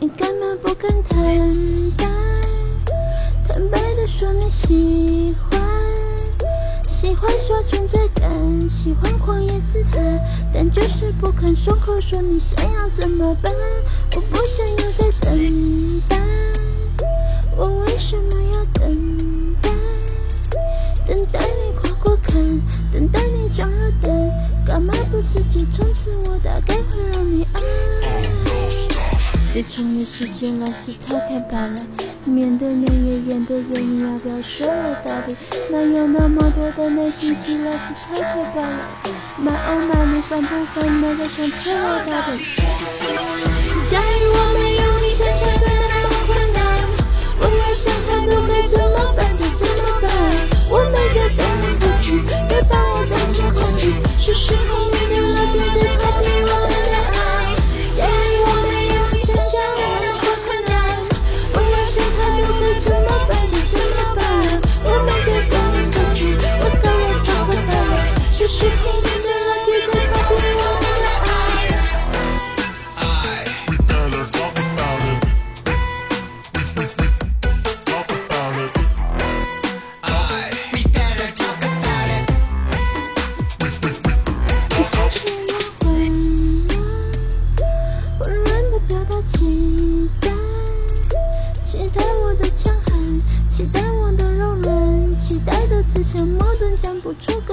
你干嘛不肯坦白？坦白的说你喜欢，喜欢说存在感，喜欢狂野姿态，但就是不肯松口说你想要怎么办？我不想要再等待，我为什么要等待？等待你跨过坎，等待你装热带，干嘛不直接冲刺？我大概会让你爱。别冲的时间老是逃开罢了，面对面也演对眼，你要不要说了到底？哪有那么多的内心戏老是逃开吧了？My oh my，你烦不烦？那个想车了到底？假如我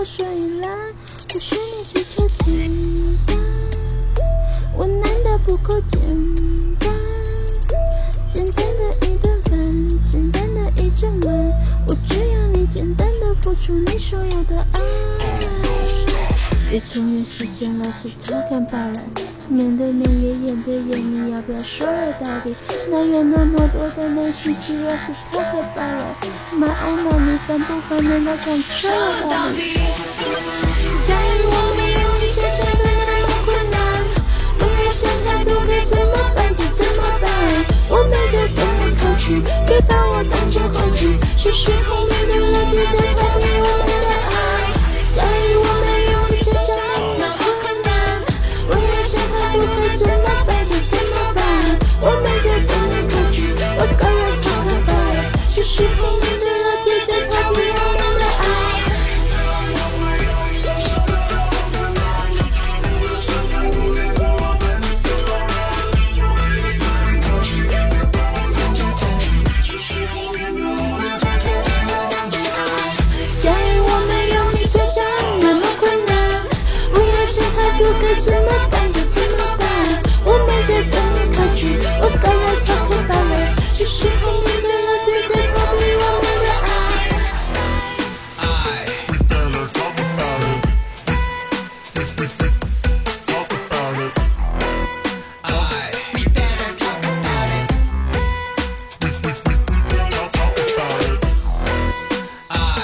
不出个所以啦，不是你追求简单，我难道不够简单？简单的一顿饭，简单的一整晚，我只要你简单的付出你所有的爱。别冲越时间来是偷看罢了，面对面也眼对眼，你要不要说到底？哪有那么多的内心戏？要是太害怕了，My oh 你烦不烦？难道想撤到底？在我没有你，困难？该怎么办就怎么办，我每个都能。别把我当成，是时候。